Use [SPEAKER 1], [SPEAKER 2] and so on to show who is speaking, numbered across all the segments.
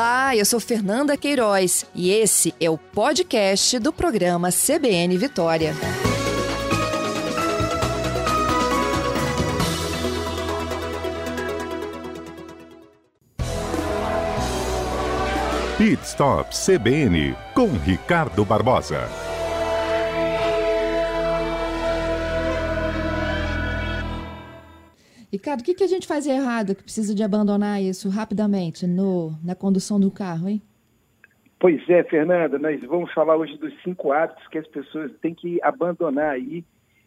[SPEAKER 1] Olá, eu sou Fernanda Queiroz e esse é o podcast do programa CBN Vitória.
[SPEAKER 2] Pit Stop CBN com Ricardo Barbosa.
[SPEAKER 3] Ricardo, o que, que a gente faz errado que precisa de abandonar isso rapidamente no, na condução do carro, hein?
[SPEAKER 4] Pois é, Fernanda, nós vamos falar hoje dos cinco hábitos que as pessoas têm que abandonar aí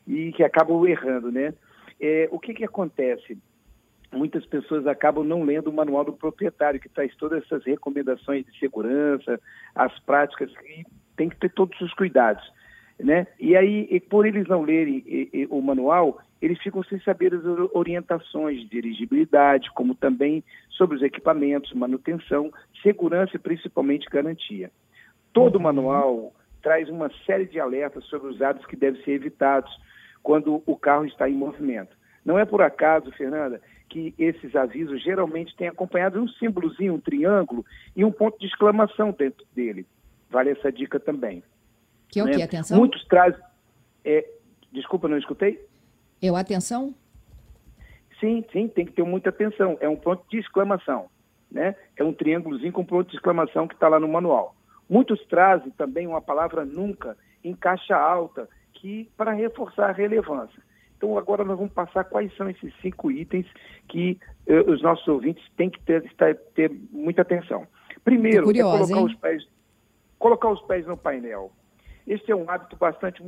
[SPEAKER 4] e que acabam errando, né? É, o que, que acontece? Muitas pessoas acabam não lendo o manual do proprietário, que traz todas essas recomendações de segurança, as práticas, e tem que ter todos os cuidados. Né? E aí, e por eles não lerem e, e, o manual, eles ficam sem saber as orientações de dirigibilidade, como também sobre os equipamentos, manutenção, segurança e principalmente garantia. Todo uhum. manual traz uma série de alertas sobre os hábitos que devem ser evitados quando o carro está em movimento. Não é por acaso, Fernanda, que esses avisos geralmente têm acompanhado um símbolozinho, um triângulo e um ponto de exclamação dentro dele. Vale essa dica também.
[SPEAKER 3] Que é o né? que? Atenção?
[SPEAKER 4] Muitos trazem... É... Desculpa, não escutei?
[SPEAKER 3] Eu, atenção?
[SPEAKER 4] Sim, sim, tem que ter muita atenção. É um ponto de exclamação, né? É um triângulozinho com ponto de exclamação que está lá no manual. Muitos trazem também uma palavra nunca em caixa alta, que para reforçar a relevância. Então agora nós vamos passar quais são esses cinco itens que eh, os nossos ouvintes têm que ter, estar, ter muita atenção. Primeiro,
[SPEAKER 3] curiosa,
[SPEAKER 4] é colocar os pés, colocar os pés no painel. Este é um hábito bastante,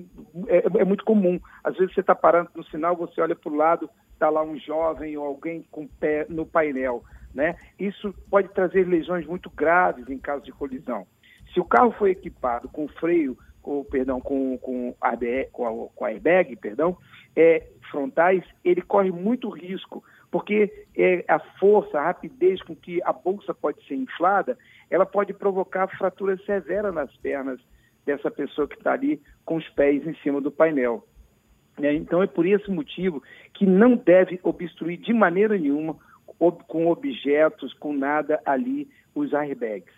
[SPEAKER 4] é, é muito comum. Às vezes você está parando no sinal, você olha para o lado, está lá um jovem ou alguém com pé no painel. Né? Isso pode trazer lesões muito graves em caso de colisão. Se o carro foi equipado com freio, com, perdão, com, com, airbag, com, com airbag, perdão, é, frontais, ele corre muito risco, porque é, a força, a rapidez com que a bolsa pode ser inflada, ela pode provocar fratura severa nas pernas dessa pessoa que está ali com os pés em cima do painel. Né? Então é por esse motivo que não deve obstruir de maneira nenhuma com objetos, com nada ali, os airbags.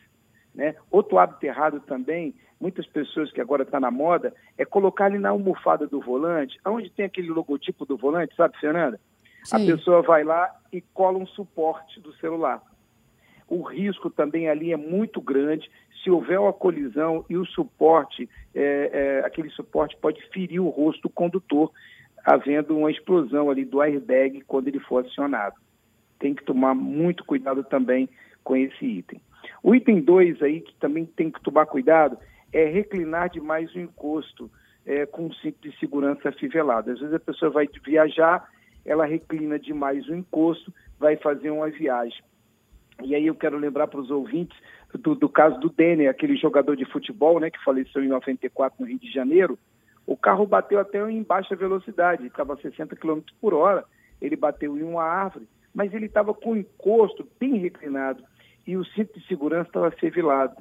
[SPEAKER 4] Né? Outro hábito errado também, muitas pessoas que agora está na moda, é colocar ali na almofada do volante, onde tem aquele logotipo do volante, sabe, Fernanda? Sim. A pessoa vai lá e cola um suporte do celular. O risco também ali é muito grande se houver uma colisão e o suporte, é, é, aquele suporte pode ferir o rosto do condutor, havendo uma explosão ali do airbag quando ele for acionado. Tem que tomar muito cuidado também com esse item. O item 2 aí, que também tem que tomar cuidado, é reclinar demais o encosto é, com um cinto de segurança afivelado. Às vezes a pessoa vai viajar, ela reclina demais o encosto, vai fazer uma viagem. E aí eu quero lembrar para os ouvintes do, do, caso do Denner, aquele jogador de futebol, né, que faleceu em 94 no Rio de Janeiro. O carro bateu até em baixa velocidade, estava a 60 km por hora. Ele bateu em uma árvore, mas ele estava com o encosto bem reclinado e o cinto de segurança estava servilado.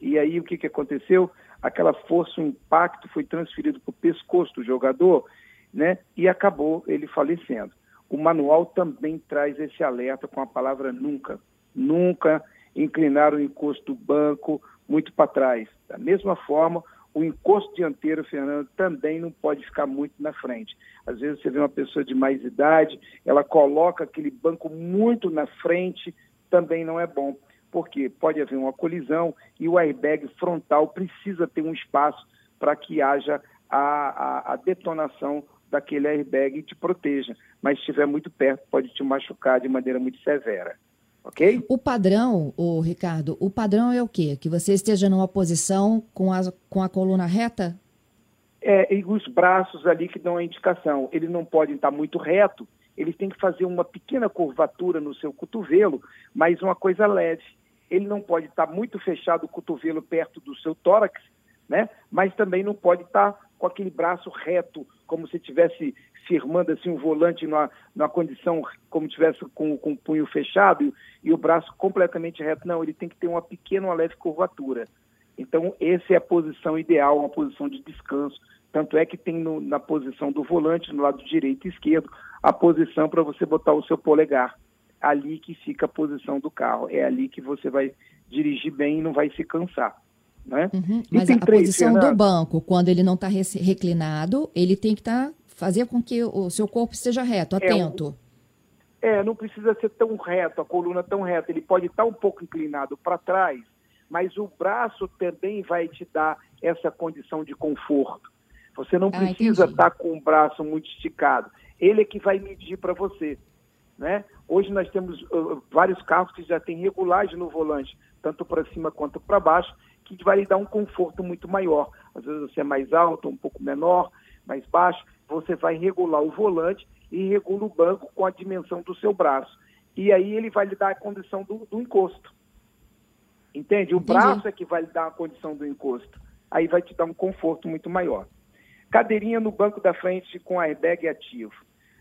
[SPEAKER 4] E aí o que, que aconteceu? Aquela força, o impacto foi transferido para o pescoço do jogador, né? E acabou ele falecendo. O manual também traz esse alerta com a palavra nunca. Nunca inclinar o encosto do banco muito para trás. Da mesma forma, o encosto dianteiro, Fernando, também não pode ficar muito na frente. Às vezes você vê uma pessoa de mais idade, ela coloca aquele banco muito na frente, também não é bom. Porque pode haver uma colisão e o airbag frontal precisa ter um espaço para que haja a, a, a, detonação daquele airbag e te proteja. Mas se estiver muito perto, pode te machucar de maneira muito severa ok?
[SPEAKER 3] O padrão, o Ricardo, o padrão é o quê? Que você esteja numa posição com a, com a coluna reta?
[SPEAKER 4] É, e os braços ali que dão a indicação. Eles não podem estar muito reto, eles têm que fazer uma pequena curvatura no seu cotovelo, mas uma coisa leve. Ele não pode estar muito fechado o cotovelo perto do seu tórax, né? mas também não pode estar com aquele braço reto, como se tivesse firmando assim um volante numa, numa condição como tivesse com, com o punho fechado e, e, o braço completamente reto. Não, ele tem que ter uma pequena, uma leve curvatura. Então, essa é a posição ideal, uma posição de descanso. Tanto é que tem no, na posição do volante, no lado direito e esquerdo, a posição para você botar o seu polegar. ali que fica a posição do carro. É ali que você vai dirigir bem e não vai se cansar. Né?
[SPEAKER 3] Uhum. Mas a, posição Fernando. do banco, quando ele não está reclinado, ele tem que estar tá, fazer com que o seu corpo esteja reto, atento.
[SPEAKER 4] É, é, não precisa ser tão reto, a coluna tão reta. Ele pode estar tá um pouco inclinado para trás, mas o braço também vai te dar essa condição de conforto. Você não ah, precisa estar tá com o braço muito esticado. Ele é que vai medir para você. Né? Hoje nós temos uh, vários carros que já têm regulagem no volante, tanto para cima quanto para baixo, que vai lhe dar um conforto muito maior. Às vezes você é mais alto, um pouco menor, mais baixo, você vai regular o volante e regula o banco com a dimensão do seu braço. E aí ele vai lhe dar a condição do, do encosto. Entende? O Entendi. braço é que vai lhe dar a condição do encosto. Aí vai te dar um conforto muito maior. Cadeirinha no banco da frente com airbag ativo.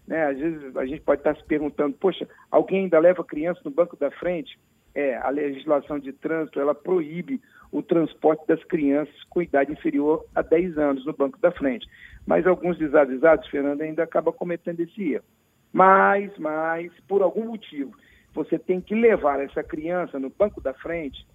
[SPEAKER 4] Né? Às vezes a gente pode estar se perguntando, poxa, alguém ainda leva criança no banco da frente? É, a legislação de trânsito, ela proíbe o transporte das crianças com idade inferior a 10 anos no banco da frente. Mas alguns desavisados, Fernando, ainda acabam cometendo esse erro. Mas, mas, por algum motivo, você tem que levar essa criança no banco da frente,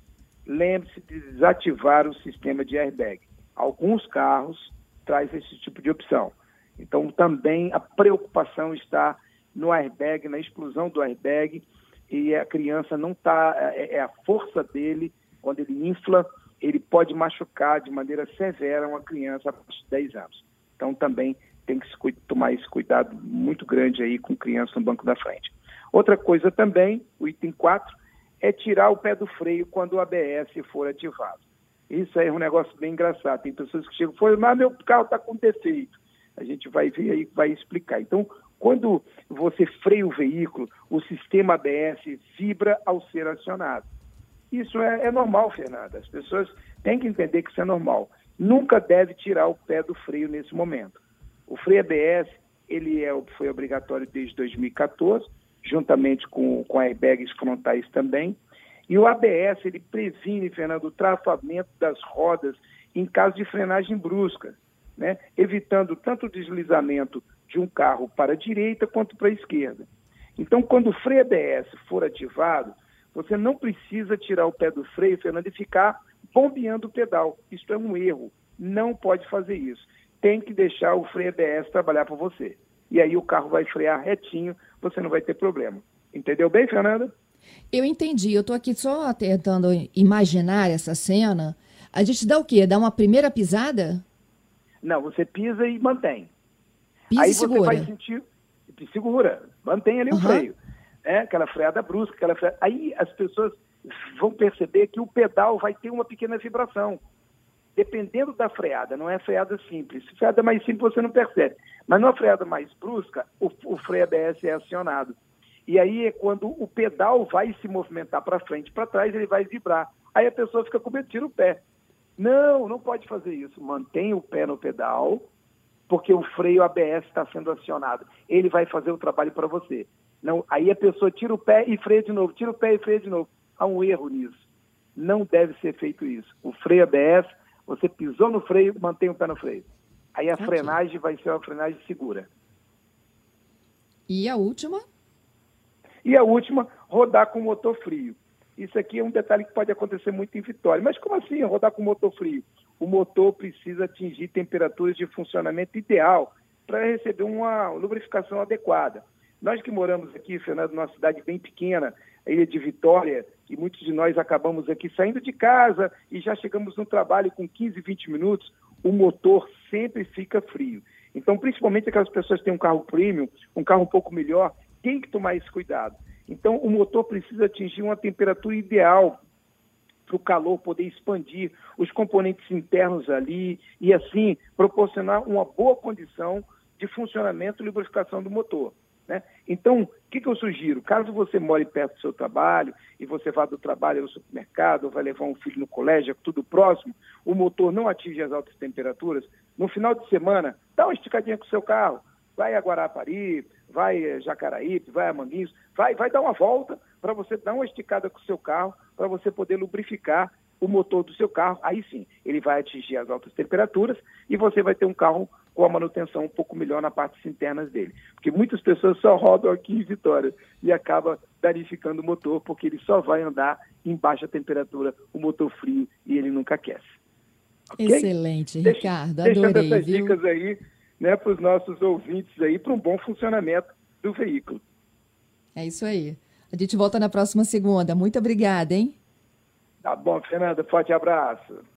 [SPEAKER 4] lembre-se de desativar o sistema de airbag. Alguns carros traz esse tipo de opção. Então, também a preocupação está no airbag, na explosão do airbag, e a criança não está, é, é, a força dele, quando ele infla, ele pode machucar de maneira severa uma criança a partir de 10 anos. Então, também tem que se, tomar esse cuidado muito grande aí com criança no banco da frente. Outra coisa também, o item 4, é tirar o pé do freio quando o ABS for ativado. Isso aí é um negócio bem engraçado. Tem pessoas que chegam e falam, mas meu carro está com defeito. A gente vai ver aí, vai explicar. Então, quando você freia o veículo, o sistema ABS vibra ao ser acionado. Isso é, é normal, Fernanda. As pessoas têm que entender que isso é normal. Nunca deve tirar o pé do freio nesse momento. O freio ABS ele é, foi obrigatório desde 2014, juntamente com, com airbags frontais também. E o ABS, ele previne, Fernando, o travamento das rodas em caso de frenagem brusca, né? evitando tanto o deslizamento de um carro para a direita quanto para a esquerda. Então, quando o freio ABS for ativado, você não precisa tirar o pé do freio, Fernando, e ficar bombeando o pedal. Isso é um erro. Não pode fazer isso. Tem que deixar o freio ABS trabalhar para você. E aí o carro vai frear retinho, você não vai ter problema. Entendeu bem, Fernanda?
[SPEAKER 3] Eu entendi. Eu estou aqui só tentando imaginar essa cena. A gente dá o quê? Dá uma primeira pisada?
[SPEAKER 4] Não, você pisa e mantém.
[SPEAKER 3] Pisa
[SPEAKER 4] Aí
[SPEAKER 3] e segura.
[SPEAKER 4] você vai sentir. Segura. Mantém ali uhum. o freio. É, aquela freada brusca. Aquela freada... Aí as pessoas vão perceber que o pedal vai ter uma pequena vibração. Dependendo da freada, não é freada simples. Se freada mais simples, você não percebe. Mas numa freada mais brusca, o, o freio ABS é acionado. E aí é quando o pedal vai se movimentar para frente, para trás, ele vai vibrar. Aí a pessoa fica com medo, tira o pé. Não, não pode fazer isso. Mantenha o pé no pedal, porque o freio ABS está sendo acionado. Ele vai fazer o trabalho para você. Não, aí a pessoa tira o pé e freia de novo, tira o pé e freia de novo. Há um erro nisso. Não deve ser feito isso. O freio ABS, você pisou no freio, mantém o pé no freio. Aí a frenagem vai ser uma frenagem segura.
[SPEAKER 3] E a última?
[SPEAKER 4] E a última, rodar com motor frio. Isso aqui é um detalhe que pode acontecer muito em Vitória. Mas como assim rodar com motor frio? O motor precisa atingir temperaturas de funcionamento ideal para receber uma lubrificação adequada. Nós que moramos aqui, Fernando, numa cidade bem pequena, a ilha de Vitória, e muitos de nós acabamos aqui saindo de casa e já chegamos no trabalho com 15, 20 minutos, o motor sempre fica frio. Então, principalmente aquelas pessoas que têm um carro premium, um carro um pouco melhor, tem que tomar esse cuidado. Então, o motor precisa atingir uma temperatura ideal para o calor poder expandir os componentes internos ali e, assim, proporcionar uma boa condição de funcionamento e lubrificação do motor. Né? Então, o que, que, eu sugiro? Caso você more perto do seu trabalho e você vá do trabalho ao supermercado, ou vai levar um filho no colégio, é tudo próximo, o motor não atinge as altas temperaturas, no final de semana, dá uma esticadinha com o seu carro, vai a Guarapari, vai a Jacaraípe, vai a Manguinhos, vai, vai dar uma volta para você dar uma esticada com o seu carro, para você poder lubrificar o motor do seu carro. Aí sim, ele vai atingir as altas temperaturas e você vai ter um carro com a manutenção um pouco melhor na partes internas dele. Porque muitas pessoas só rodam aqui em Vitória e acaba danificando o motor, porque ele só vai andar em baixa temperatura, o motor frio, e ele nunca aquece.
[SPEAKER 3] Okay? Excelente, Ricardo,
[SPEAKER 4] Deixa,
[SPEAKER 3] adorei.
[SPEAKER 4] Deixando essas
[SPEAKER 3] viu?
[SPEAKER 4] dicas aí né, para os nossos ouvintes aí, para um bom funcionamento do veículo.
[SPEAKER 3] É isso aí. A gente volta na próxima segunda. Muito obrigada, hein?
[SPEAKER 4] Tá bom, Fernanda. Forte abraço.